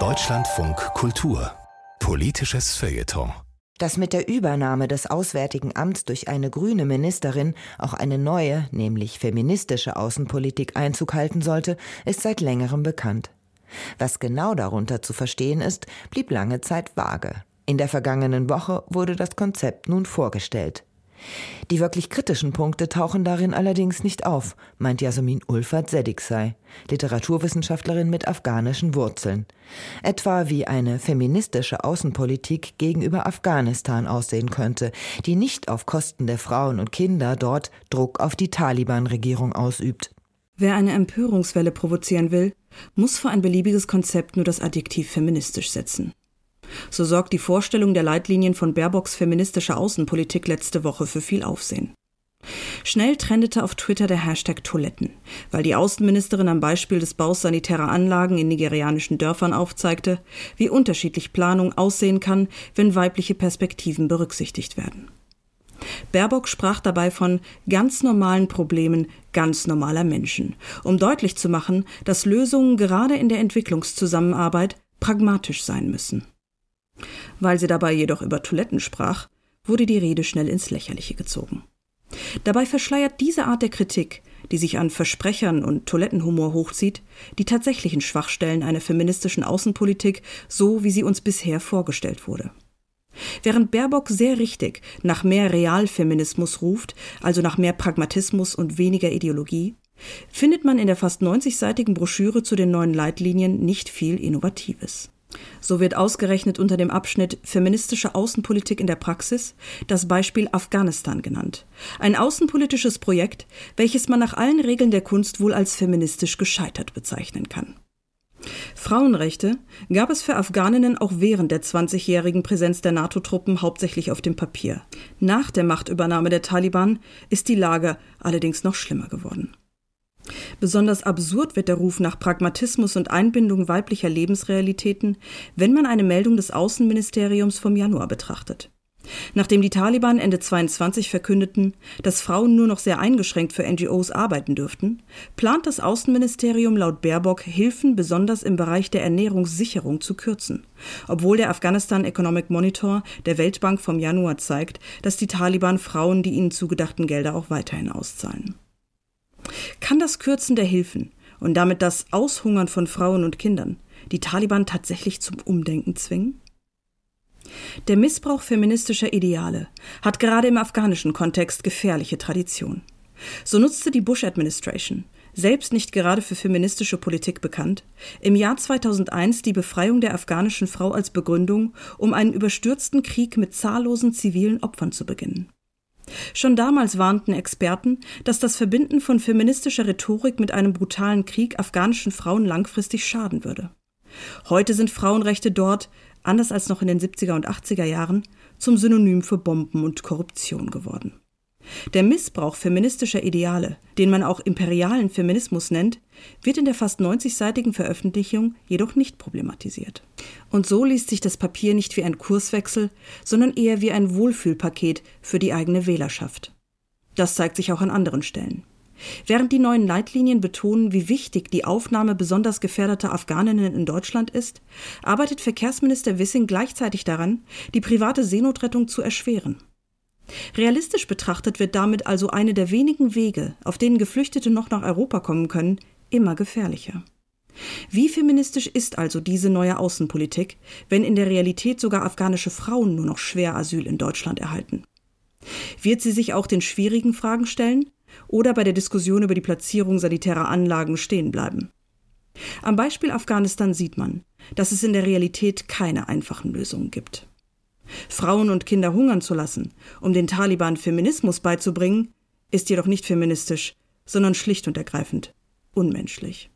Deutschlandfunk Kultur Politisches Feuilleton dass mit der Übernahme des Auswärtigen Amts durch eine grüne Ministerin auch eine neue, nämlich feministische Außenpolitik Einzug halten sollte, ist seit längerem bekannt. Was genau darunter zu verstehen ist, blieb lange Zeit vage. In der vergangenen Woche wurde das Konzept nun vorgestellt. Die wirklich kritischen Punkte tauchen darin allerdings nicht auf, meint Jasmin Ulfert Sediksei, Literaturwissenschaftlerin mit afghanischen Wurzeln. Etwa wie eine feministische Außenpolitik gegenüber Afghanistan aussehen könnte, die nicht auf Kosten der Frauen und Kinder dort Druck auf die Taliban-Regierung ausübt. Wer eine Empörungswelle provozieren will, muss für ein beliebiges Konzept nur das Adjektiv feministisch setzen. So sorgt die Vorstellung der Leitlinien von Baerbocks feministischer Außenpolitik letzte Woche für viel Aufsehen. Schnell trendete auf Twitter der Hashtag Toiletten, weil die Außenministerin am Beispiel des Baus sanitärer Anlagen in nigerianischen Dörfern aufzeigte, wie unterschiedlich Planung aussehen kann, wenn weibliche Perspektiven berücksichtigt werden. Baerbock sprach dabei von ganz normalen Problemen ganz normaler Menschen, um deutlich zu machen, dass Lösungen gerade in der Entwicklungszusammenarbeit pragmatisch sein müssen. Weil sie dabei jedoch über Toiletten sprach, wurde die Rede schnell ins Lächerliche gezogen. Dabei verschleiert diese Art der Kritik, die sich an Versprechern und Toilettenhumor hochzieht, die tatsächlichen Schwachstellen einer feministischen Außenpolitik, so wie sie uns bisher vorgestellt wurde. Während Baerbock sehr richtig nach mehr Realfeminismus ruft, also nach mehr Pragmatismus und weniger Ideologie, findet man in der fast 90-seitigen Broschüre zu den neuen Leitlinien nicht viel Innovatives. So wird ausgerechnet unter dem Abschnitt Feministische Außenpolitik in der Praxis das Beispiel Afghanistan genannt. Ein außenpolitisches Projekt, welches man nach allen Regeln der Kunst wohl als feministisch gescheitert bezeichnen kann. Frauenrechte gab es für Afghaninnen auch während der 20-jährigen Präsenz der NATO-Truppen hauptsächlich auf dem Papier. Nach der Machtübernahme der Taliban ist die Lage allerdings noch schlimmer geworden. Besonders absurd wird der Ruf nach Pragmatismus und Einbindung weiblicher Lebensrealitäten, wenn man eine Meldung des Außenministeriums vom Januar betrachtet. Nachdem die Taliban Ende 22 verkündeten, dass Frauen nur noch sehr eingeschränkt für NGOs arbeiten dürften, plant das Außenministerium laut Baerbock Hilfen besonders im Bereich der Ernährungssicherung zu kürzen, obwohl der Afghanistan Economic Monitor der Weltbank vom Januar zeigt, dass die Taliban Frauen die ihnen zugedachten Gelder auch weiterhin auszahlen. Kann das Kürzen der Hilfen und damit das Aushungern von Frauen und Kindern die Taliban tatsächlich zum Umdenken zwingen? Der Missbrauch feministischer Ideale hat gerade im afghanischen Kontext gefährliche Tradition. So nutzte die Bush Administration, selbst nicht gerade für feministische Politik bekannt, im Jahr 2001 die Befreiung der afghanischen Frau als Begründung, um einen überstürzten Krieg mit zahllosen zivilen Opfern zu beginnen. Schon damals warnten Experten, dass das Verbinden von feministischer Rhetorik mit einem brutalen Krieg afghanischen Frauen langfristig schaden würde. Heute sind Frauenrechte dort, anders als noch in den 70er und 80er Jahren, zum Synonym für Bomben und Korruption geworden. Der Missbrauch feministischer Ideale, den man auch imperialen Feminismus nennt, wird in der fast 90-seitigen Veröffentlichung jedoch nicht problematisiert. Und so liest sich das Papier nicht wie ein Kurswechsel, sondern eher wie ein Wohlfühlpaket für die eigene Wählerschaft. Das zeigt sich auch an anderen Stellen. Während die neuen Leitlinien betonen, wie wichtig die Aufnahme besonders gefährdeter Afghaninnen in Deutschland ist, arbeitet Verkehrsminister Wissing gleichzeitig daran, die private Seenotrettung zu erschweren. Realistisch betrachtet wird damit also eine der wenigen Wege, auf denen Geflüchtete noch nach Europa kommen können, immer gefährlicher. Wie feministisch ist also diese neue Außenpolitik, wenn in der Realität sogar afghanische Frauen nur noch schwer Asyl in Deutschland erhalten? Wird sie sich auch den schwierigen Fragen stellen oder bei der Diskussion über die Platzierung sanitärer Anlagen stehen bleiben? Am Beispiel Afghanistan sieht man, dass es in der Realität keine einfachen Lösungen gibt. Frauen und Kinder hungern zu lassen, um den Taliban Feminismus beizubringen, ist jedoch nicht feministisch, sondern schlicht und ergreifend unmenschlich.